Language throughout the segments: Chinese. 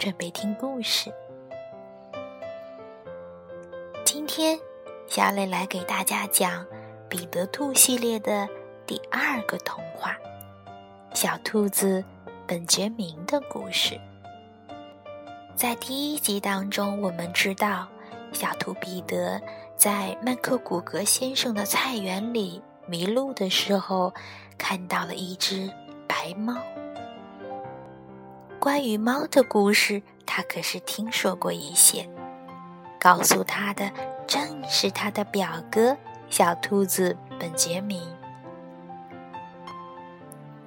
准备听故事。今天，小磊来给大家讲《彼得兔》系列的第二个童话——小兔子本杰明的故事。在第一集当中，我们知道。小兔彼得在麦克古格先生的菜园里迷路的时候，看到了一只白猫。关于猫的故事，他可是听说过一些。告诉他的正是他的表哥小兔子本杰明。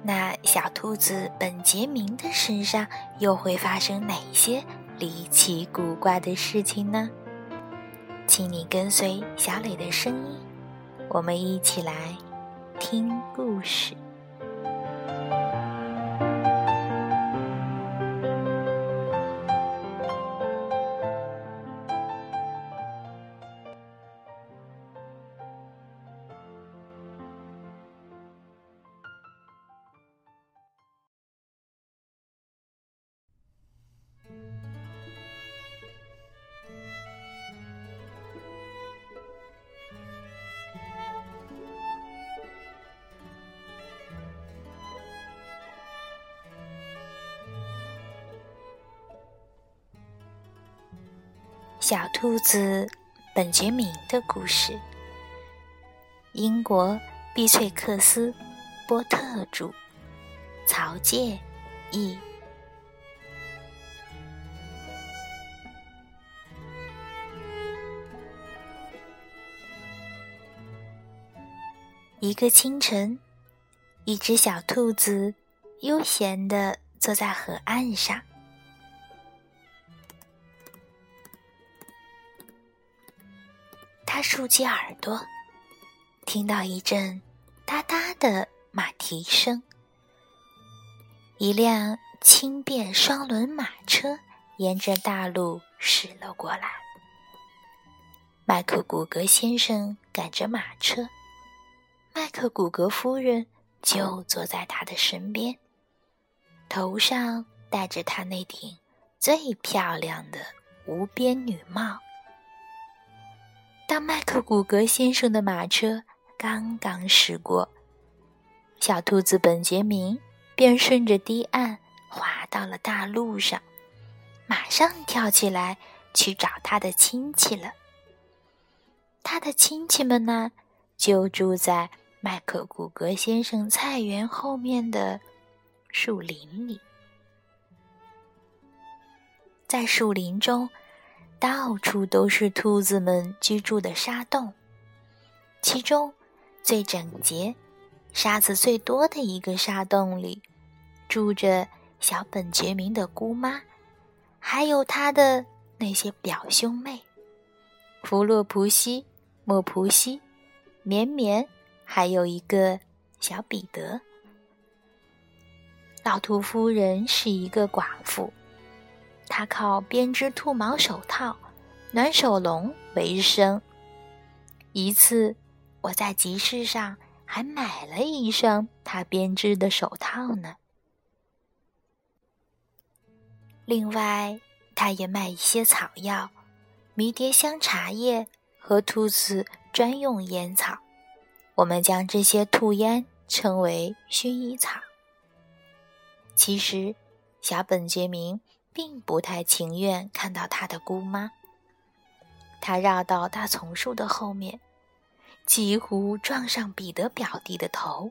那小兔子本杰明的身上又会发生哪些离奇古怪的事情呢？请你跟随小磊的声音，我们一起来听故事。小兔子本杰明的故事，英国碧翠克斯波特著，曹介译。一个清晨，一只小兔子悠闲地坐在河岸上。竖起耳朵，听到一阵哒哒的马蹄声。一辆轻便双轮马车沿着大路驶了过来。麦克古格先生赶着马车，麦克古格夫人就坐在他的身边，头上戴着他那顶最漂亮的无边女帽。当麦克古格先生的马车刚刚驶过，小兔子本杰明便顺着堤岸滑到了大路上，马上跳起来去找他的亲戚了。他的亲戚们呢，就住在麦克古格先生菜园后面的树林里，在树林中。到处都是兔子们居住的沙洞，其中最整洁、沙子最多的一个沙洞里，住着小本杰明的姑妈，还有他的那些表兄妹——弗洛普西、莫普西、绵绵，还有一个小彼得。老兔夫人是一个寡妇。他靠编织兔毛手套、暖手笼为生。一次，我在集市上还买了一双他编织的手套呢。另外，他也卖一些草药、迷迭香茶叶和兔子专用烟草。我们将这些兔烟称为薰衣草。其实，小本杰明。并不太情愿看到他的姑妈。他绕到大丛树的后面，几乎撞上彼得表弟的头。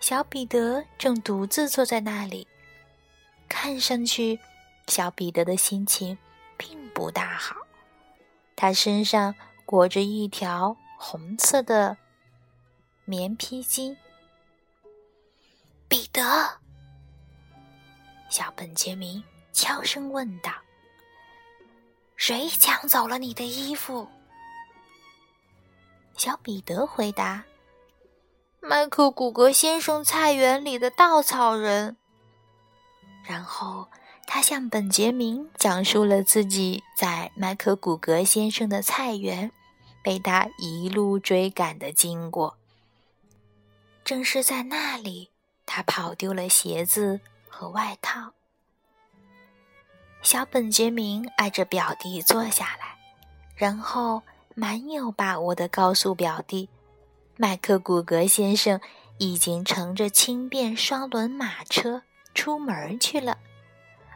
小彼得正独自坐在那里，看上去，小彼得的心情并不大好。他身上裹着一条红色的棉披巾。彼得。小本杰明悄声问道：“谁抢走了你的衣服？”小彼得回答：“麦克古格先生菜园里的稻草人。”然后他向本杰明讲述了自己在麦克古格先生的菜园被他一路追赶的经过。正是在那里，他跑丢了鞋子和外套。小本杰明挨着表弟坐下来，然后蛮有把握地告诉表弟：“麦克古格先生已经乘着轻便双轮马车出门去了，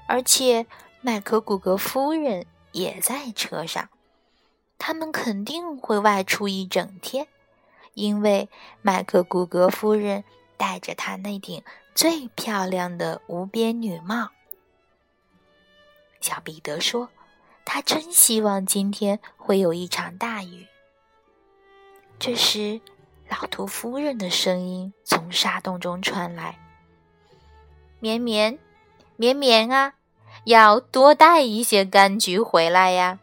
而且麦克古格夫人也在车上。他们肯定会外出一整天。”因为麦克古格夫人戴着她那顶最漂亮的无边女帽，小彼得说：“他真希望今天会有一场大雨。”这时，老图夫人的声音从沙洞中传来：“绵绵，绵绵啊，要多带一些柑橘回来呀。”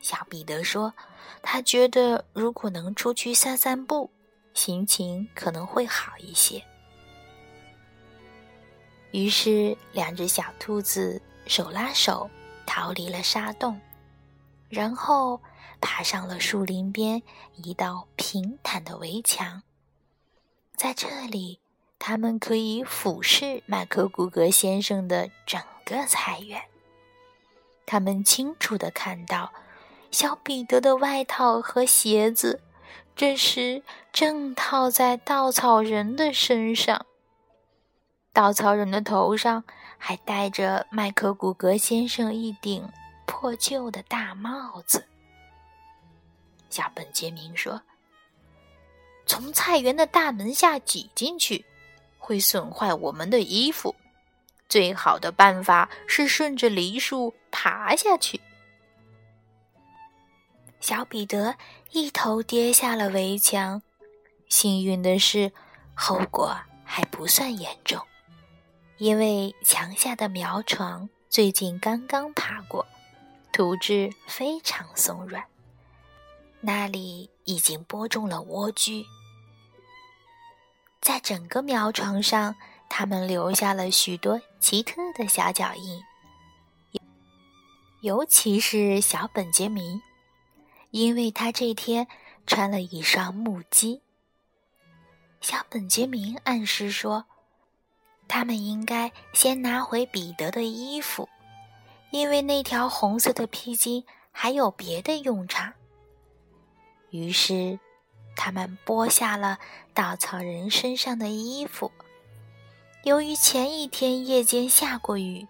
小彼得说。他觉得，如果能出去散散步，心情可能会好一些。于是，两只小兔子手拉手逃离了沙洞，然后爬上了树林边一道平坦的围墙。在这里，他们可以俯视麦克古格先生的整个菜园。他们清楚的看到。小彼得的外套和鞋子，这时正套在稻草人的身上。稻草人的头上还戴着麦克古格先生一顶破旧的大帽子。小本杰明说：“从菜园的大门下挤进去，会损坏我们的衣服。最好的办法是顺着梨树爬下去。”小彼得一头跌下了围墙，幸运的是，后果还不算严重，因为墙下的苗床最近刚刚爬过，土质非常松软，那里已经播种了莴苣。在整个苗床上，他们留下了许多奇特的小脚印，尤其是小本杰明。因为他这天穿了一双木屐，小本杰明暗示说，他们应该先拿回彼得的衣服，因为那条红色的披巾还有别的用场。于是，他们剥下了稻草人身上的衣服。由于前一天夜间下过雨，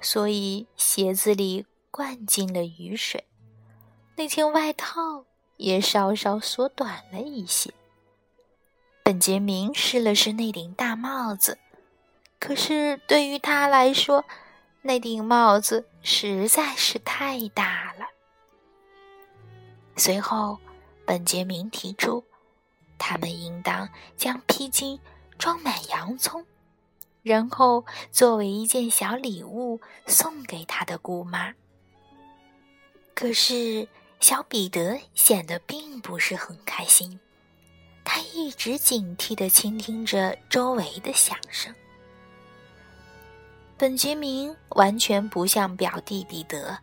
所以鞋子里灌进了雨水。那件外套也稍稍缩短了一些。本杰明试了试那顶大帽子，可是对于他来说，那顶帽子实在是太大了。随后，本杰明提出，他们应当将披巾装满洋葱，然后作为一件小礼物送给他的姑妈。可是。小彼得显得并不是很开心，他一直警惕地倾听着周围的响声。本杰明完全不像表弟彼得，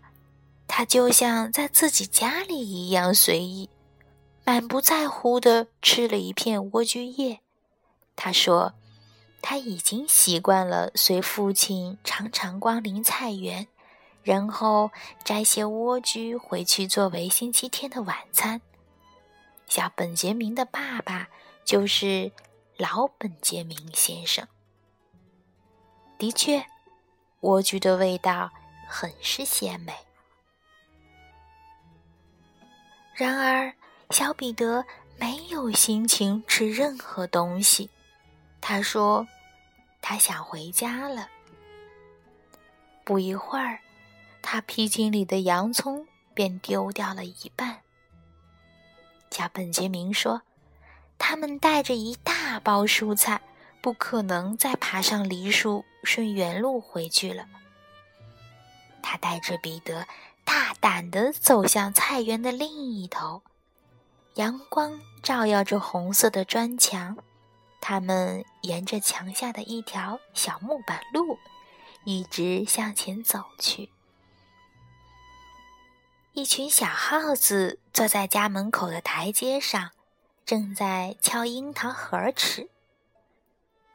他就像在自己家里一样随意，满不在乎地吃了一片莴苣叶。他说，他已经习惯了随父亲常常光临菜园。然后摘些莴苣回去作为星期天的晚餐。小本杰明的爸爸就是老本杰明先生。的确，莴苣的味道很是鲜美。然而，小彼得没有心情吃任何东西。他说：“他想回家了。”不一会儿。他披巾里的洋葱便丢掉了一半。小本杰明说：“他们带着一大包蔬菜，不可能再爬上梨树顺原路回去了。他带着彼得大胆地走向菜园的另一头，阳光照耀着红色的砖墙。他们沿着墙下的一条小木板路，一直向前走去。一群小耗子坐在家门口的台阶上，正在敲樱桃核吃。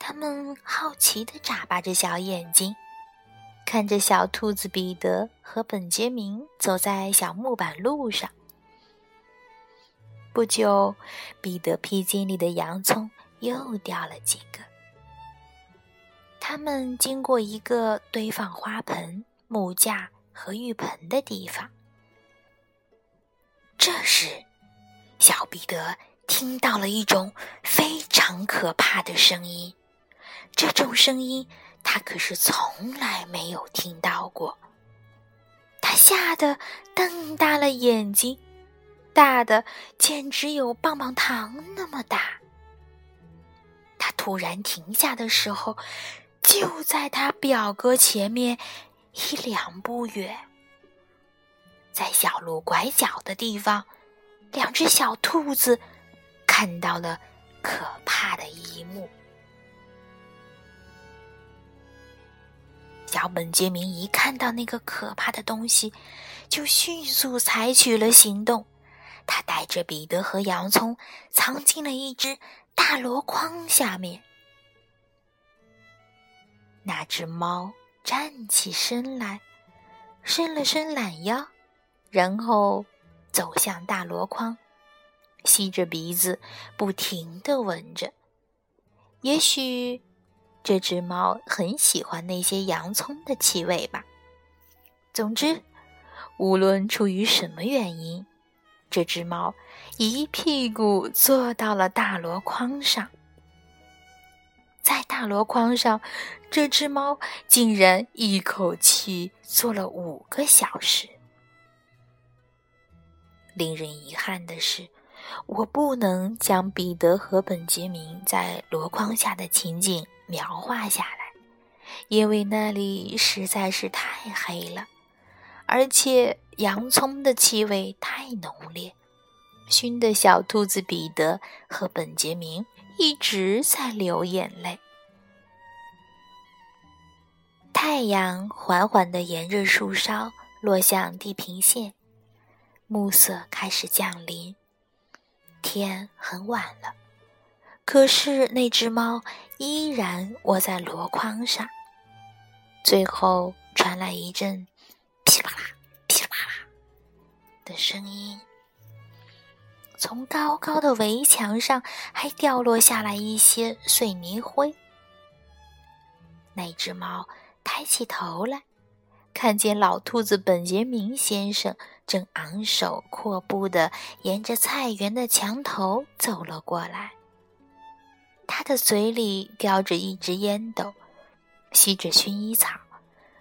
他们好奇地眨巴着小眼睛，看着小兔子彼得和本杰明走在小木板路上。不久，彼得披巾里的洋葱又掉了几个。他们经过一个堆放花盆、木架和浴盆的地方。这时，小彼得听到了一种非常可怕的声音。这种声音，他可是从来没有听到过。他吓得瞪大了眼睛，大的简直有棒棒糖那么大。他突然停下的时候，就在他表哥前面一两步远，在小路拐角的地方，两只小兔子看到了可怕的一幕。小本杰明一看到那个可怕的东西，就迅速采取了行动。他带着彼得和洋葱藏进了一只大箩筐下面。那只猫站起身来，伸了伸懒腰，然后走向大箩筐，吸着鼻子，不停地闻着。也许。这只猫很喜欢那些洋葱的气味吧。总之，无论出于什么原因，这只猫一屁股坐到了大箩筐上。在大箩筐上，这只猫竟然一口气坐了五个小时。令人遗憾的是，我不能将彼得和本杰明在箩筐下的情景。描画下来，因为那里实在是太黑了，而且洋葱的气味太浓烈，熏得小兔子彼得和本杰明一直在流眼泪。太阳缓缓地沿着树梢落向地平线，暮色开始降临，天很晚了。可是那只猫依然窝在箩筐上。最后传来一阵噼啪啦、噼里啪啦的声音，从高高的围墙上还掉落下来一些碎泥灰。那只猫抬起头来，看见老兔子本杰明先生正昂首阔步地沿着菜园的墙头走了过来。他的嘴里叼着一支烟斗，吸着薰衣草，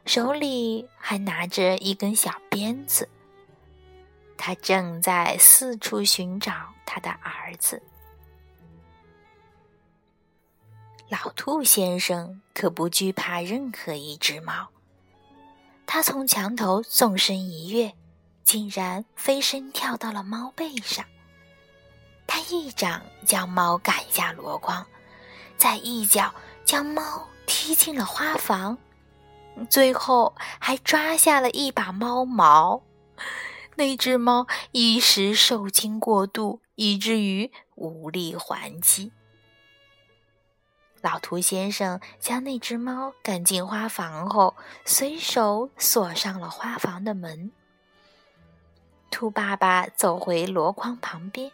手里还拿着一根小鞭子。他正在四处寻找他的儿子。老兔先生可不惧怕任何一只猫。他从墙头纵身一跃，竟然飞身跳到了猫背上。他一掌将猫赶下箩筐。再一脚将猫踢进了花房，最后还抓下了一把猫毛。那只猫一时受惊过度，以至于无力还击。老兔先生将那只猫赶进花房后，随手锁上了花房的门。兔爸爸走回箩筐旁边，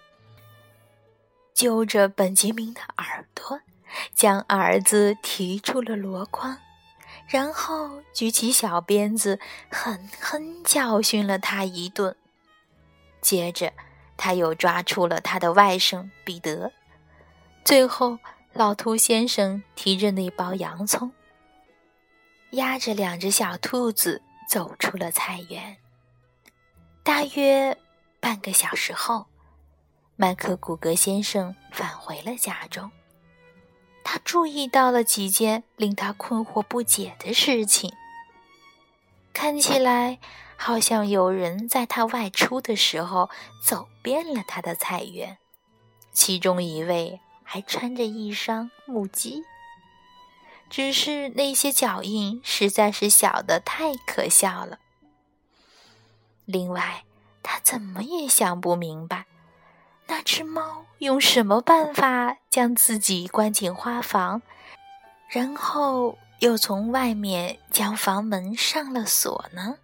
揪着本杰明的耳朵。将儿子提出了箩筐，然后举起小鞭子，狠狠教训了他一顿。接着，他又抓出了他的外甥彼得。最后，老兔先生提着那包洋葱，压着两只小兔子走出了菜园。大约半个小时后，麦克古格先生返回了家中。他注意到了几件令他困惑不解的事情。看起来好像有人在他外出的时候走遍了他的菜园，其中一位还穿着一双木屐。只是那些脚印实在是小的太可笑了。另外，他怎么也想不明白，那只猫用什么办法将自己关进花房，然后又从外面将房门上了锁呢？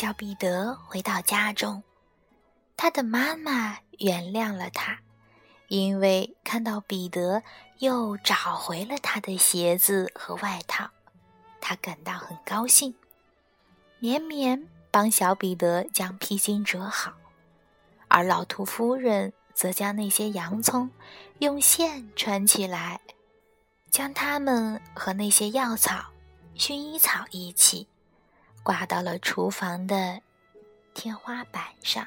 小彼得回到家中，他的妈妈原谅了他，因为看到彼得又找回了他的鞋子和外套，他感到很高兴，绵绵帮小彼得将披巾折好，而老兔夫人则将那些洋葱用线穿起来，将它们和那些药草、薰衣草一起。挂到了厨房的天花板上。